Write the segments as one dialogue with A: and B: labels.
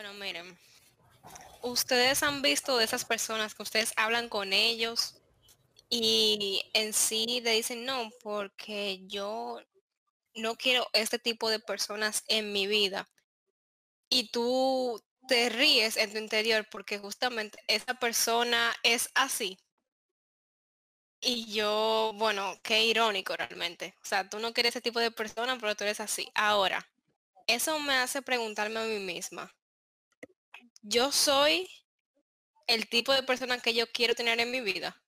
A: Bueno, miren, ustedes han visto de esas personas que ustedes hablan con ellos y en sí le dicen no, porque yo no quiero este tipo de personas en mi vida. Y tú te ríes en tu interior porque justamente esa persona es así. Y yo, bueno, qué irónico realmente. O sea, tú no quieres ese tipo de persona, pero tú eres así. Ahora, eso me hace preguntarme a mí misma. Yo soy el tipo de persona que yo quiero tener en mi vida.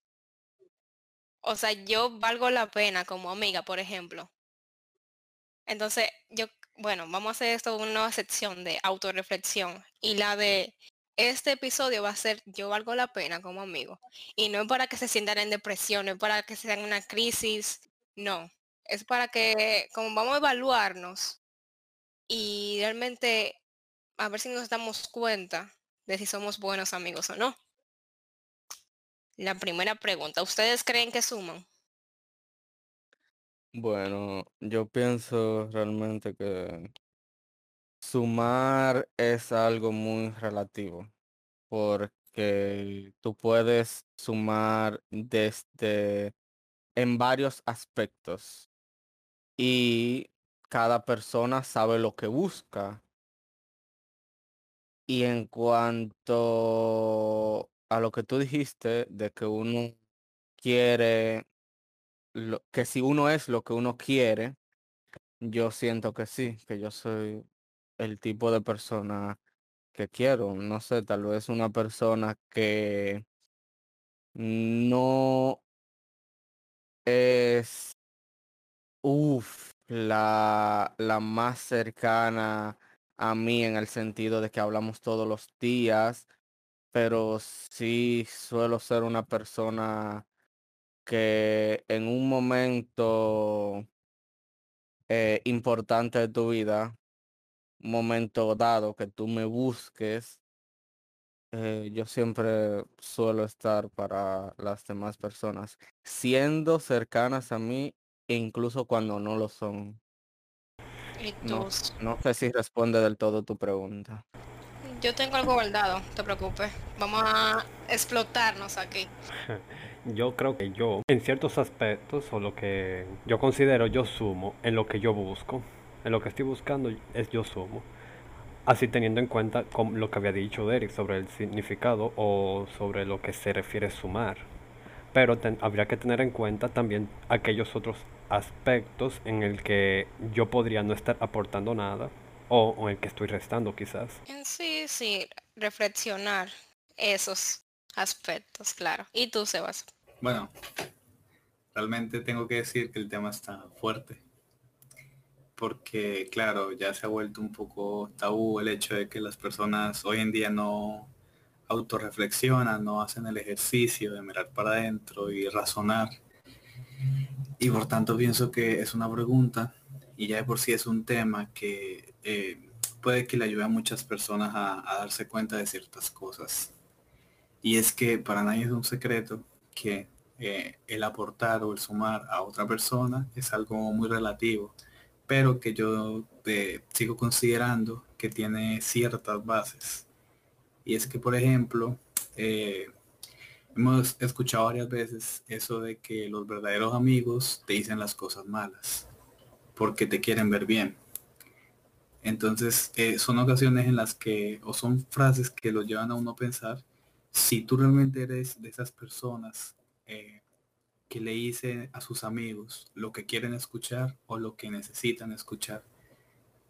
A: O sea, yo valgo la pena como amiga, por ejemplo. Entonces, yo, bueno, vamos a hacer esto una sección de autorreflexión. Y la de este episodio va a ser yo valgo la pena como amigo. Y no es para que se sientan en depresión, no es para que se den una crisis, no. Es para que, como vamos a evaluarnos y realmente a ver si nos damos cuenta de si somos buenos amigos o no. La primera pregunta, ¿ustedes creen que suman?
B: Bueno, yo pienso realmente que sumar es algo muy relativo, porque tú puedes sumar desde en varios aspectos y cada persona sabe lo que busca. Y en cuanto a lo que tú dijiste de que uno quiere, lo, que si uno es lo que uno quiere, yo siento que sí, que yo soy el tipo de persona que quiero. No sé, tal vez una persona que no es, uff, la, la más cercana a mí en el sentido de que hablamos todos los días, pero sí suelo ser una persona que en un momento eh, importante de tu vida, momento dado que tú me busques, eh, yo siempre suelo estar para las demás personas, siendo cercanas a mí, e incluso cuando no lo son. No, no sé si responde del todo tu pregunta.
A: Yo tengo algo guardado, no te preocupes. Vamos a explotarnos aquí.
C: yo creo que yo, en ciertos aspectos, o lo que yo considero, yo sumo en lo que yo busco. En lo que estoy buscando es yo sumo. Así teniendo en cuenta lo que había dicho Derek sobre el significado o sobre lo que se refiere sumar. Pero habría que tener en cuenta también aquellos otros aspectos en el que yo podría no estar aportando nada o, en el que estoy restando quizás.
A: Sí, sí, reflexionar esos aspectos, claro. ¿Y tú, Sebas?
D: Bueno, realmente tengo que decir que el tema está fuerte. Porque, claro, ya se ha vuelto un poco tabú el hecho de que las personas hoy en día no autorreflexionan, no hacen el ejercicio de mirar para adentro y razonar. Y por tanto pienso que es una pregunta y ya de por sí es un tema que eh, puede que le ayude a muchas personas a darse cuenta de ciertas cosas. Y es que para nadie es un secreto que eh, el aportar o el sumar a otra persona es algo muy relativo, pero que yo eh, sigo considerando que tiene ciertas bases. Y es que, por ejemplo, hemos escuchado varias veces eso de que los verdaderos amigos te dicen las cosas malas, porque te quieren ver bien. Entonces, son ocasiones en las que, o son frases que lo llevan a uno a pensar si tú realmente eres de esas personas eh, que le dicen a sus amigos lo que quieren escuchar o lo que necesitan escuchar.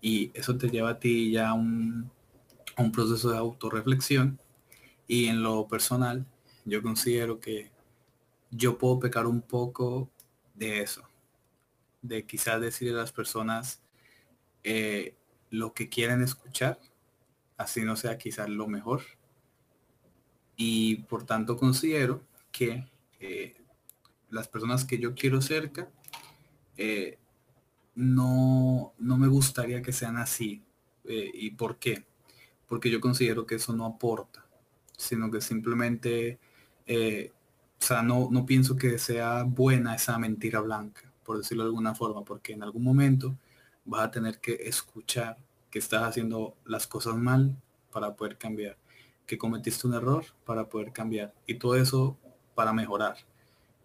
D: Y eso te lleva a ti ya a un, un proceso de autorreflexión. Y en lo personal, yo considero que yo puedo pecar un poco de eso. De quizás decirle a las personas eh, lo que quieren escuchar, así no sea quizás lo mejor y por tanto considero que eh, las personas que yo quiero cerca eh, no, no me gustaría que sean así. ¿Y por qué? Porque yo considero que eso no aporta, sino que simplemente, o sea, no, no pienso que sea buena esa mentira blanca, por decirlo de alguna forma, porque en algún momento vas a tener que escuchar que estás haciendo las cosas mal para poder cambiar, que cometiste un error para poder cambiar y todo eso para mejorar.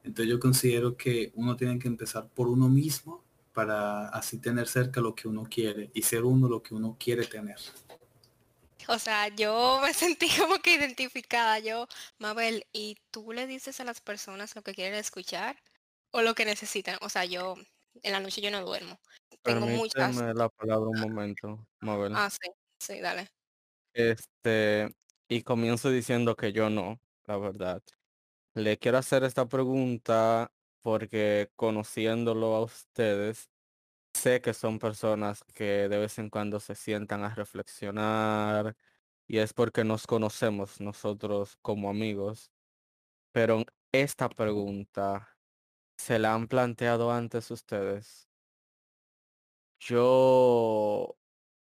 D: Entonces yo considero que uno tiene que empezar por uno mismo para así tener cerca lo que uno quiere y ser uno lo que uno quiere tener.
A: O sea, yo me sentí como que identificada. Yo, Mabel, ¿y tú le dices a las personas lo que quieren escuchar o lo que necesitan? O sea, yo en la noche yo no duermo. Tengo muchas.
B: la palabra un momento, Mabel.
A: Ah, sí, sí, dale.
B: Este, y comienzo diciendo que yo no, la verdad. Le quiero hacer esta pregunta porque conociéndolo a ustedes, sé que son personas que de vez en cuando se sientan a reflexionar y es porque nos conocemos nosotros como amigos. Pero esta pregunta, ¿se la han planteado antes ustedes? Yo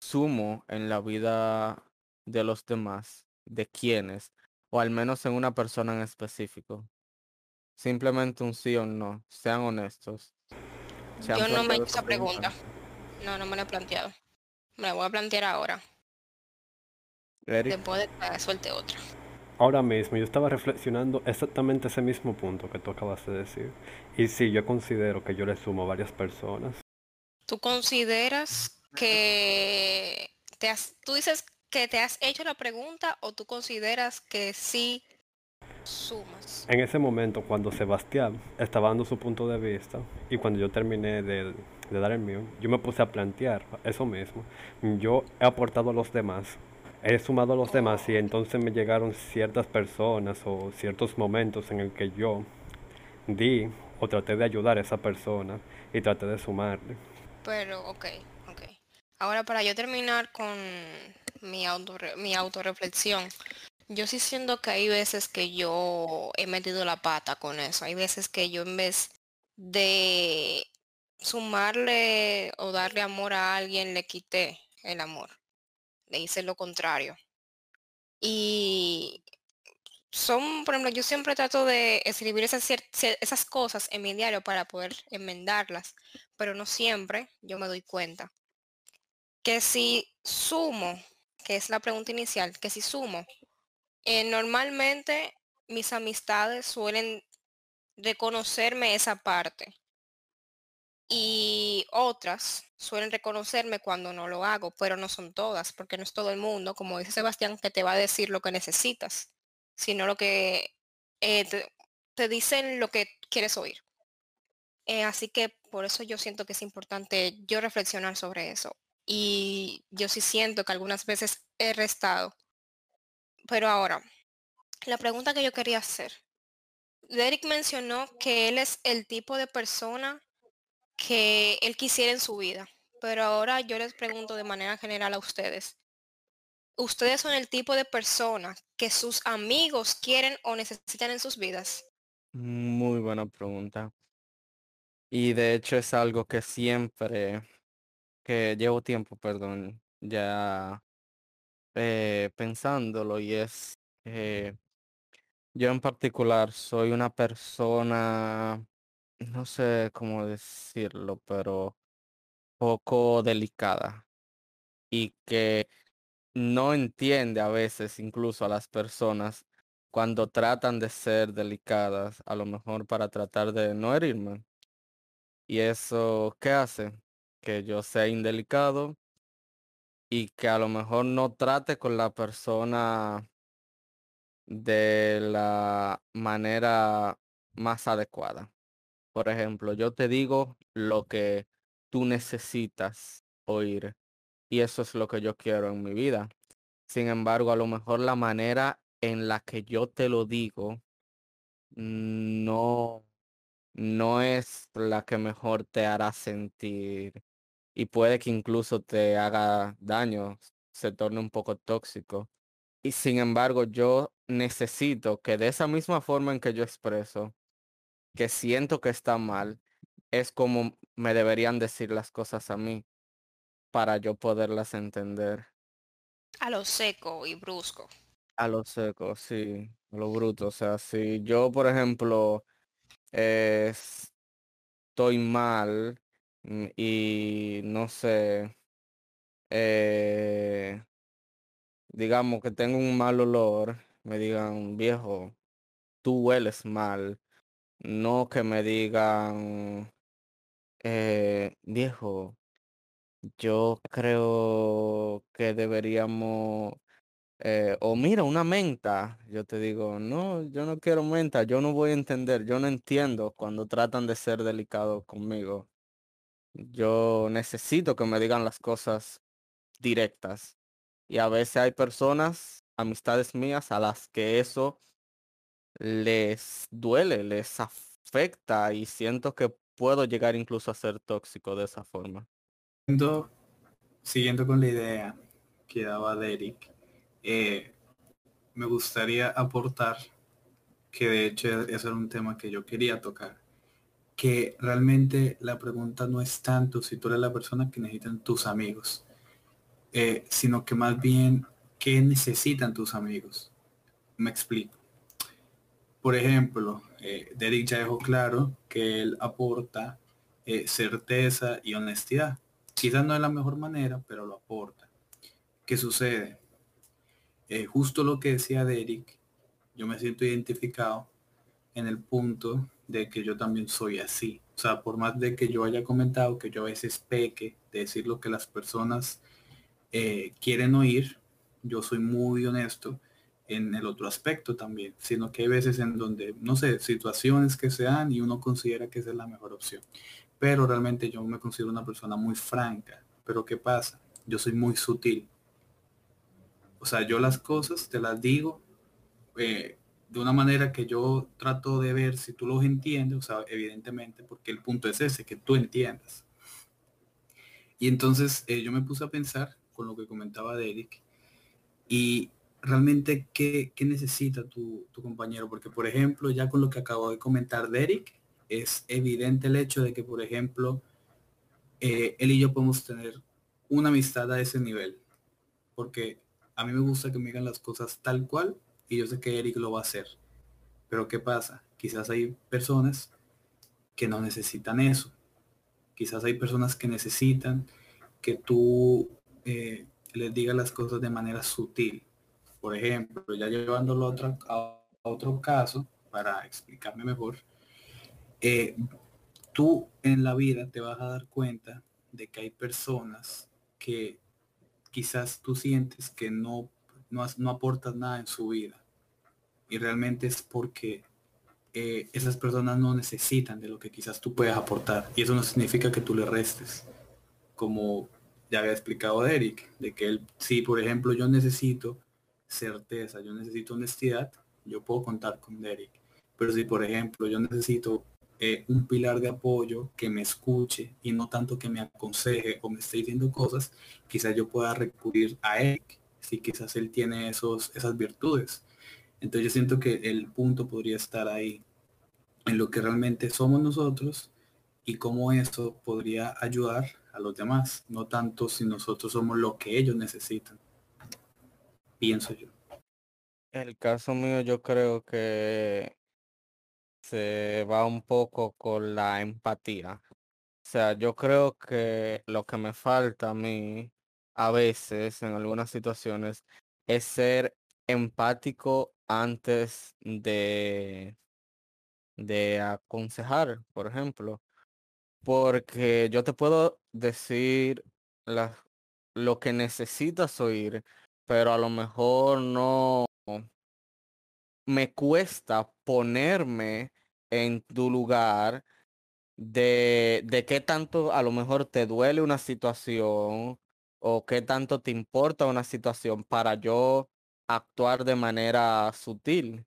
B: sumo en la vida de los demás, de quienes, o al menos en una persona en específico. Simplemente un sí o no, sean honestos.
A: Yo no me he hecho esa pregunta. No, no me la he planteado. Me la voy a plantear ahora. Después de que suelte otra.
C: Ahora mismo yo estaba reflexionando exactamente ese mismo punto que tú acabas de decir. Y sí, yo considero que yo le sumo a varias personas.
A: ¿Tú consideras que te has, tú dices que te has hecho la pregunta o tú consideras que sí sumas?
C: En ese momento, cuando Sebastián estaba dando su punto de vista y cuando yo terminé de, de dar el mío, yo me puse a plantear eso mismo. Yo he aportado a los demás, he sumado a los demás y entonces me llegaron ciertas personas o ciertos momentos en el que yo di o traté de ayudar a esa persona y traté de sumarle.
A: Pero, ok, ok. Ahora para yo terminar con mi, auto, mi autorreflexión, yo sí siento que hay veces que yo he metido la pata con eso. Hay veces que yo en vez de sumarle o darle amor a alguien, le quité el amor. Le hice lo contrario. Y son, por ejemplo, yo siempre trato de escribir esas, esas cosas en mi diario para poder enmendarlas, pero no siempre yo me doy cuenta. Que si sumo, que es la pregunta inicial, que si sumo eh, normalmente mis amistades suelen reconocerme esa parte y otras suelen reconocerme cuando no lo hago, pero no son todas, porque no es todo el mundo, como dice Sebastián, que te va a decir lo que necesitas, sino lo que eh, te, dicen lo que quieres oír. Eh, así que por eso yo siento que es importante yo reflexionar sobre eso. Y yo sí siento que algunas veces he restado pero ahora, la pregunta que yo quería hacer. Derek mencionó que él es el tipo de persona que él quisiera en su vida. Pero ahora yo les pregunto de manera general a ustedes. ¿Ustedes son el tipo de persona que sus amigos quieren o necesitan en sus vidas?
B: Muy buena pregunta. Y de hecho es algo que siempre, que llevo tiempo, perdón, ya eh, pensándolo y es, eh, yo en particular soy una persona, no sé cómo decirlo, pero poco delicada y que no entiende a veces incluso a las personas cuando tratan de ser delicadas, a lo mejor para tratar de no herirme. Y eso, ¿qué hace? Que yo sea indelicado y que a lo mejor no trate con la persona de la manera más adecuada. Por ejemplo, yo te digo lo que tú necesitas oír y eso es lo que yo quiero en mi vida. Sin embargo, a lo mejor la manera en la que yo te lo digo no no es la que mejor te hará sentir y puede que incluso te haga daño, se torne un poco tóxico. Y sin embargo, yo necesito que de esa misma forma en que yo expreso que siento que está mal, es como me deberían decir las cosas a mí para yo poderlas entender.
A: A lo seco y brusco.
B: A lo seco, sí, a lo bruto. O sea, si yo, por ejemplo, estoy mal y no sé, eh, digamos que tengo un mal olor, me digan, viejo, tú hueles mal. No que me digan, eh, viejo, yo creo que deberíamos, eh, o mira, una menta. Yo te digo, no, yo no quiero menta, yo no voy a entender, yo no entiendo cuando tratan de ser delicados conmigo. Yo necesito que me digan las cosas directas. Y a veces hay personas, amistades mías, a las que eso les duele, les afecta y siento que puedo llegar incluso a ser tóxico de esa forma.
D: Siguiendo, siguiendo con la idea que daba Derek, eh, me gustaría aportar que de hecho ese era un tema que yo quería tocar, que realmente la pregunta no es tanto si tú eres la persona que necesitan tus amigos, eh, sino que más bien qué necesitan tus amigos. Me explico. Por ejemplo, eh, Derek ya dejó claro que él aporta eh, certeza y honestidad. Quizás no es la mejor manera, pero lo aporta. ¿Qué sucede? Eh, justo lo que decía Derek, yo me siento identificado en el punto de que yo también soy así. O sea, por más de que yo haya comentado que yo a veces peque de decir lo que las personas quieren oír, yo soy muy honesto en el otro aspecto también, sino que hay veces en donde, no sé, situaciones que se dan y uno considera que esa es la mejor opción. Pero realmente yo me considero una persona muy franca. Pero ¿qué pasa? Yo soy muy sutil. O sea, yo las cosas te las digo eh, de una manera que yo trato de ver si tú los entiendes, o sea, evidentemente, porque el punto es ese, que tú entiendas. Y entonces eh, yo me puse a pensar con lo que comentaba Derek y realmente qué, necesita tu, compañero. Porque, por ejemplo, ya con lo que acabo de comentar Derek, es evidente el hecho de que, por ejemplo, eh, él y yo podemos tener una amistad a ese nivel. Porque a mí me gusta que me digan las cosas tal cual y yo sé que Eric lo va a hacer. Pero ¿qué pasa? Quizás hay personas que no necesitan eso. Quizás hay personas que necesitan que tú eh, les digas las cosas de manera sutil por ejemplo, ya llevándolo a otro, otro caso, para explicarme mejor, eh, tú en la vida te vas a dar cuenta de que hay personas que quizás tú sientes que no, no, no aportas nada en su vida. Y realmente es porque eh, esas personas no necesitan de lo que quizás tú puedas aportar. Y eso no significa que tú le restes. Como ya había explicado Eric, de que él, si por ejemplo yo necesito certeza, yo necesito honestidad, yo puedo contar con Derek. Pero si, por ejemplo, yo necesito eh, un pilar de apoyo que me escuche y no tanto que me aconseje o me esté diciendo cosas, quizás yo pueda recurrir a Eric, si quizás él tiene esos, esas virtudes. Entonces yo siento que el punto podría estar ahí, en lo que realmente somos nosotros y cómo eso podría ayudar a los demás, no tanto si nosotros somos lo que ellos necesitan pienso yo.
B: El caso mío yo creo que se va un poco con la empatía. O sea, yo creo que lo que me falta a mí a veces en algunas situaciones es ser empático antes de de aconsejar, por ejemplo. Porque yo te puedo decir lo que necesitas oír, pero a lo mejor no me cuesta ponerme en tu lugar de, de qué tanto a lo mejor te duele una situación o qué tanto te importa una situación para yo actuar de manera sutil.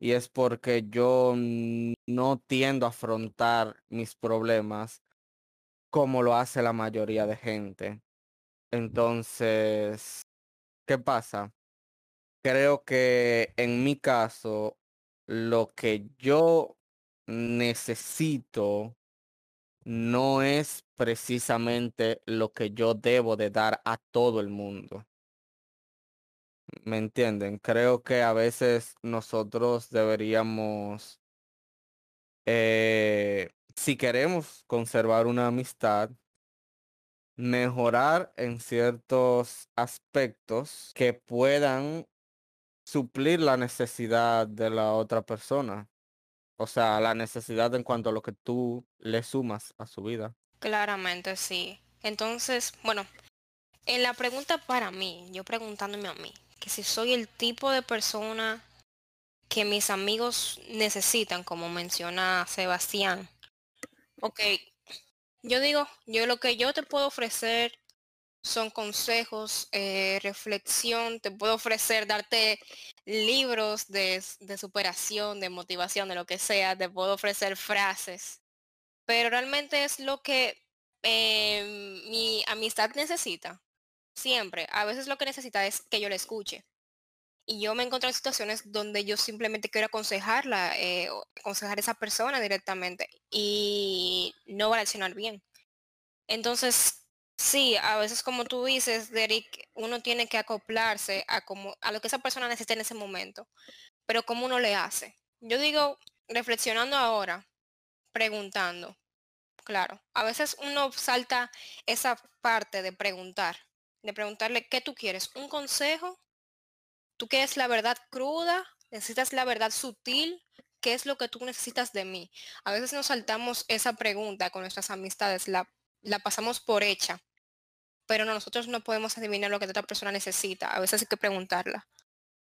B: Y es porque yo no tiendo a afrontar mis problemas como lo hace la mayoría de gente. Entonces, ¿Qué pasa? Creo que en mi caso, lo que yo necesito no es precisamente lo que yo debo de dar a todo el mundo. ¿Me entienden? Creo que a veces nosotros deberíamos, eh, si queremos conservar una amistad, mejorar en ciertos aspectos que puedan suplir la necesidad de la otra persona. O sea, la necesidad en cuanto a lo que tú le sumas a su vida.
A: Claramente, sí. Entonces, bueno, en la pregunta para mí, yo preguntándome a mí, que si soy el tipo de persona que mis amigos necesitan, como menciona Sebastián. Ok, yo digo, yo lo que yo te puedo ofrecer son consejos, eh, reflexión, te puedo ofrecer, darte libros de, de, superación, de motivación, de lo que sea, te puedo ofrecer frases, pero realmente es lo que eh, mi amistad necesita, siempre. A veces lo que necesita es que yo le escuche. Y yo me encuentro en situaciones donde yo simplemente quiero aconsejarla, eh, aconsejar a esa persona directamente y no va a reaccionar bien. Entonces, Sí, a veces como tú dices, Derek, uno tiene que acoplarse a, como, a lo que esa persona necesita en ese momento, pero ¿cómo uno le hace? Yo digo, reflexionando ahora, preguntando, claro, a veces uno salta esa parte de preguntar, de preguntarle, ¿qué tú quieres? ¿Un consejo? ¿Tú quieres la verdad cruda? ¿Necesitas la verdad sutil? ¿Qué es lo que tú necesitas de mí? A veces nos saltamos esa pregunta con nuestras amistades, la, la pasamos por hecha pero nosotros no podemos adivinar lo que otra persona necesita. A veces hay que preguntarla.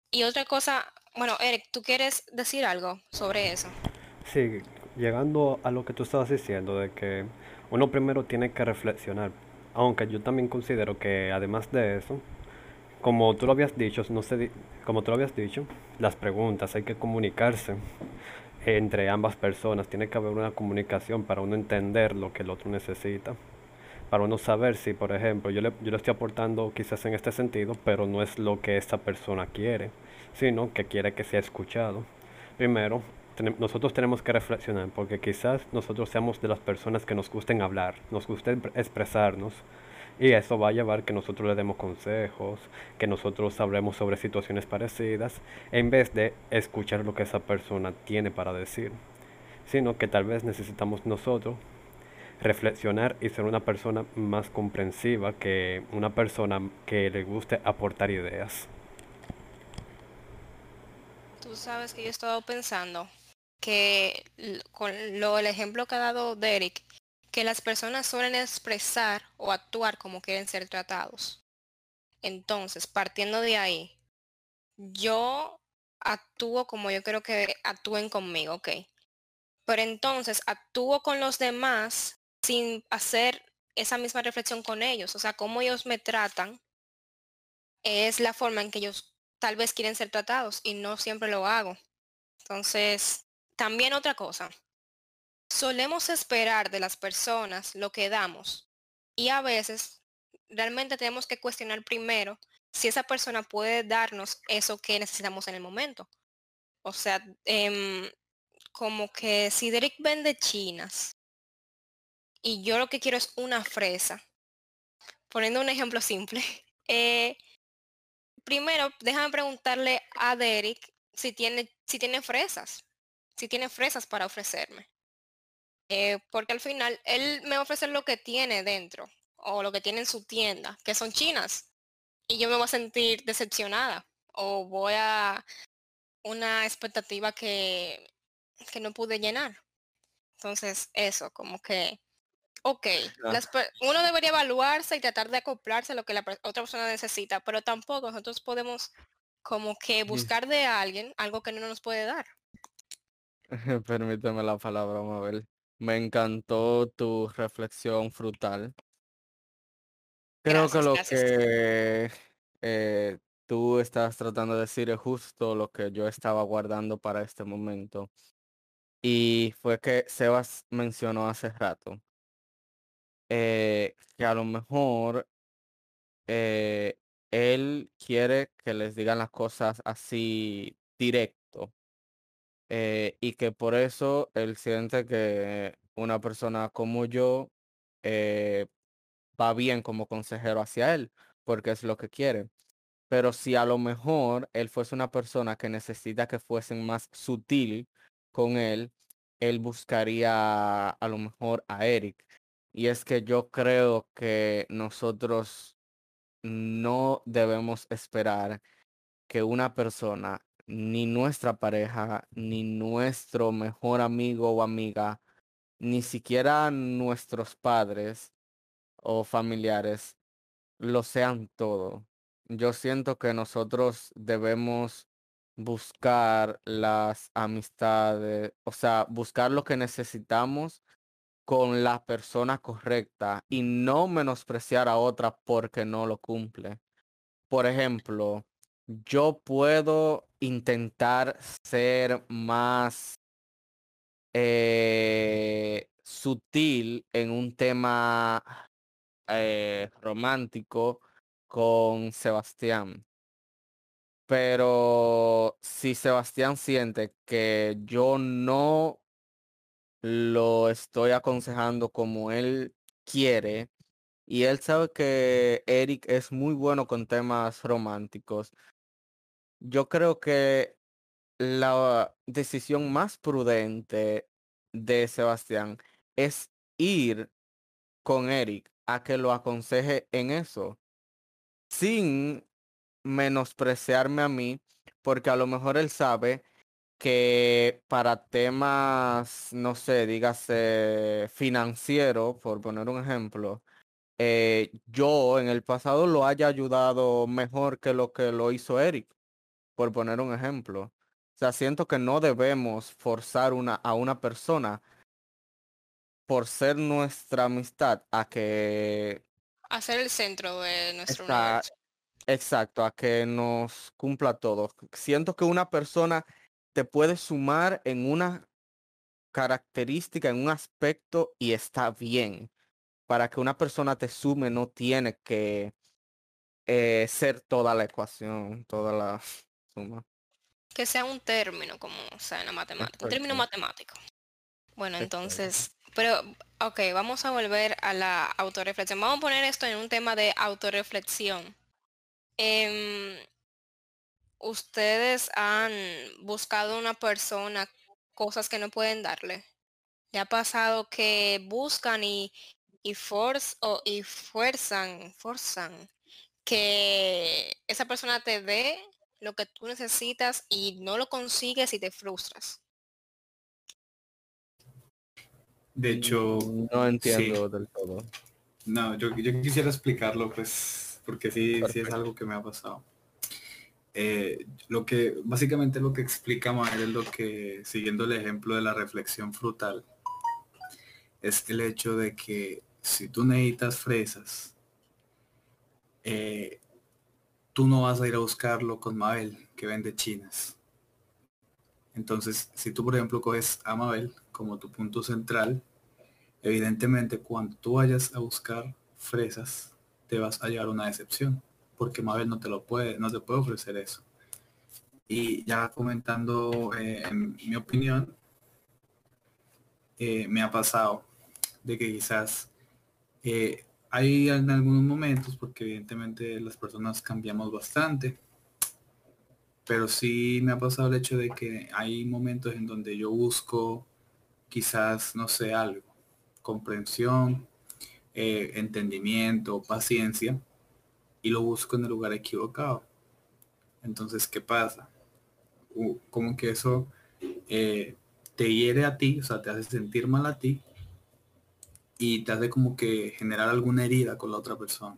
A: Y otra cosa, bueno, Eric, ¿tú quieres decir algo sobre eso?
C: Sí, llegando a lo que tú estabas diciendo, de que uno primero tiene que reflexionar, aunque yo también considero que además de eso, como tú lo habías dicho, no sé, como tú lo habías dicho, las preguntas hay que comunicarse entre ambas personas, tiene que haber una comunicación para uno entender lo que el otro necesita para uno saber si, por ejemplo, yo le, yo le estoy aportando quizás en este sentido, pero no es lo que esta persona quiere, sino que quiere que sea escuchado. Primero, nosotros tenemos que reflexionar, porque quizás nosotros seamos de las personas que nos gusten hablar, nos guste expresarnos, y eso va a llevar que nosotros le demos consejos, que nosotros hablemos sobre situaciones parecidas, en vez de escuchar lo que esa persona tiene para decir, sino que tal vez necesitamos nosotros reflexionar y ser una persona más comprensiva que una persona que le guste aportar ideas.
A: Tú sabes que yo he estado pensando que con lo el ejemplo que ha dado Derek, que las personas suelen expresar o actuar como quieren ser tratados. Entonces, partiendo de ahí, yo actúo como yo creo que actúen conmigo, ok. Pero entonces actúo con los demás sin hacer esa misma reflexión con ellos. O sea, cómo ellos me tratan es la forma en que ellos tal vez quieren ser tratados y no siempre lo hago. Entonces, también otra cosa. Solemos esperar de las personas lo que damos y a veces realmente tenemos que cuestionar primero si esa persona puede darnos eso que necesitamos en el momento. O sea, em, como que si Derek vende chinas y yo lo que quiero es una fresa. Poniendo un ejemplo simple. Eh, primero, déjame preguntarle a Derek si tiene, si tiene fresas. Si tiene fresas para ofrecerme. Eh, porque al final él me va a ofrecer lo que tiene dentro o lo que tiene en su tienda, que son chinas. Y yo me voy a sentir decepcionada o voy a una expectativa que, que no pude llenar. Entonces, eso, como que ok, uno debería evaluarse y tratar de acoplarse a lo que la otra persona necesita, pero tampoco nosotros podemos como que buscar de alguien algo que no nos puede dar.
B: Permíteme la palabra, Mabel. Me encantó tu reflexión frutal. Creo que lo que eh, tú estás tratando de decir es justo lo que yo estaba guardando para este momento. Y fue que Sebas mencionó hace rato eh, que a lo mejor eh, él quiere que les digan las cosas así directo eh, y que por eso él siente que una persona como yo va bien como consejero hacia él porque es lo que quiere. Pero si a lo mejor él fuese una persona que necesita que fuesen más sutil con él, él buscaría a lo mejor a Eric Y es que yo creo que nosotros no debemos esperar que una persona, ni nuestra pareja, ni nuestro mejor amigo o amiga, ni siquiera nuestros padres o familiares lo sean todo. Yo siento que nosotros debemos buscar las amistades, o sea, buscar lo que necesitamos con la persona correcta y no menospreciar a otra porque no lo cumple. Por ejemplo, yo puedo intentar ser más eh, sutil en un tema eh, romántico con Sebastián. Pero si Sebastián siente que yo no lo estoy aconsejando como él quiere, y él sabe que Eric es muy bueno con temas románticos, yo creo que la decisión más prudente de Sebastián es ir con Eric a que lo aconseje en eso, sin menospreciarme a mí, porque a lo mejor él sabe que para temas, no sé, dígase financiero, por poner un ejemplo, eh, yo en el pasado lo haya ayudado mejor que lo que lo hizo Eric, por poner un ejemplo. O sea, siento que no debemos forzar una, a una persona por ser nuestra amistad a que...
A: A ser el centro de nuestro
B: Está-
A: universo.
B: Exacto, a que nos cumpla todo. Siento que una persona te puede sumar en una característica, en un aspecto y está bien. Para que una persona te sume no tiene que eh, ser toda la ecuación, toda la suma.
A: Que sea un término, como o sea, en la matemática. Un término matemático. Bueno, entonces, pero, ok, vamos a volver a la autorreflexión. Vamos a poner esto en un tema de autorreflexión. Em, ¿Ustedes han buscado una persona cosas que no pueden darle? ¿Le ha pasado que buscan y, y, force, o, y fuerzan, forzan que esa persona te dé lo que tú necesitas y no lo consigues y te frustras?
D: De hecho,
B: No entiendo del todo.
D: no, yo, yo quisiera explicarlo, pues, porque sí, sí es algo que me ha pasado. Eh, lo que, básicamente lo que explica Mael es lo que, siguiendo el ejemplo de la reflexión frutal, es el hecho de que si tú necesitas fresas, eh, tú no vas a ir a buscarlo con Mabel, que vende chinas. Entonces, si tú, por ejemplo, coges a Mabel como tu punto central, evidentemente cuando tú vayas a buscar fresas, te vas a llevar una decepción, porque Mabel no te lo puede, no te puede ofrecer eso. Y ya comentando eh, en mi opinión, eh, me ha pasado de que quizás eh, hay en algunos momentos, porque evidentemente las personas cambiamos bastante, pero sí me ha pasado el hecho de que hay momentos en donde yo busco quizás, no sé, algo, comprensión, eh, entendimiento, paciencia, y lo busco en el lugar equivocado. Entonces, ¿qué pasa? Uh, como que eso eh, te hiere a ti, o sea, te hace sentir mal a ti y hace como que generar alguna herida con la otra persona.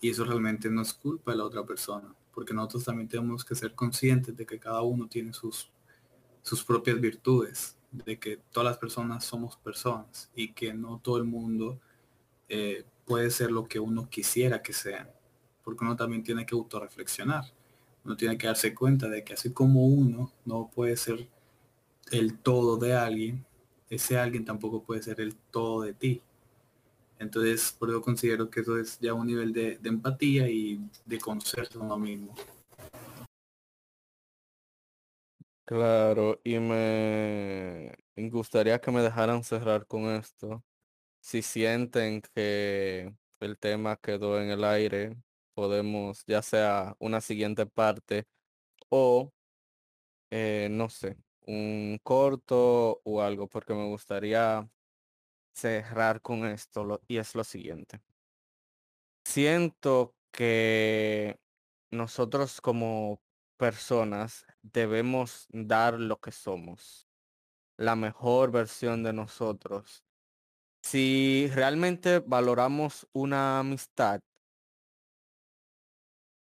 D: Y eso realmente no es culpa de la otra persona, porque nosotros también tenemos que ser conscientes de que cada uno tiene sus, sus propias virtudes, de que todas las personas somos personas y que no todo el mundo eh, puede ser lo que uno quisiera que sean, porque uno también tiene que autorreflexionar. Uno tiene que darse cuenta de que así como uno no puede ser el todo de alguien, ese alguien tampoco puede ser el todo de ti. Entonces, por eso considero que eso es ya un nivel de, empatía y de conocerse uno mismo.
B: Claro, y me gustaría que me dejaran cerrar con esto. Si sienten que el tema quedó en el aire, podemos ya sea una siguiente parte o, eh, no sé, un corto o algo, porque me gustaría cerrar con esto y es lo siguiente. Siento que nosotros como personas debemos dar lo que somos, la mejor versión de nosotros. Si realmente valoramos una amistad,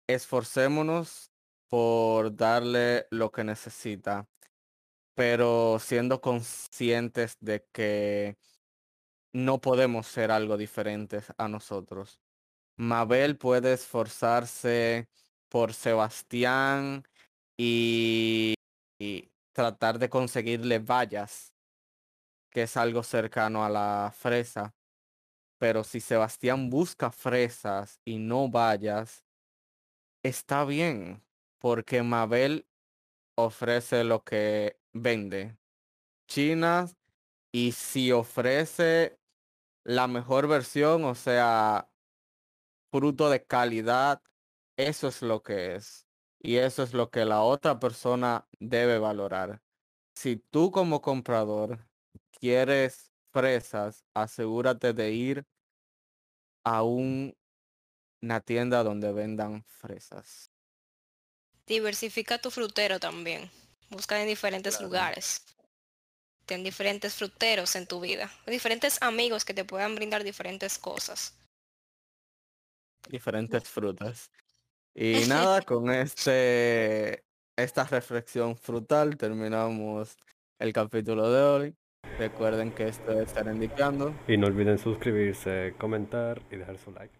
B: esforcémonos por darle lo que necesita, pero siendo conscientes de que no podemos ser algo diferentes a nosotros. Mabel puede esforzarse por Sebastián y, tratar de conseguirle vallas, que es algo cercano a la fresa. Pero si Sebastián busca fresas y no vallas, está bien, porque Mabel ofrece lo que vende. China, y si ofrece la mejor versión, o sea, fruto de calidad, eso es lo que es. Y eso es lo que la otra persona debe valorar. Si tú como comprador quieres fresas, asegúrate de ir a un- una tienda donde vendan fresas.
A: Diversifica tu frutero también. Busca en diferentes
D: Claro.
A: lugares. Ten diferentes fruteros en tu vida. Diferentes amigos que te puedan brindar diferentes cosas.
B: diferentes frutas. Y nada, con este esta reflexión frutal terminamos el capítulo de hoy. Recuerden que esto es Serendipiando.
C: Y no olviden suscribirse, comentar y dejar su like.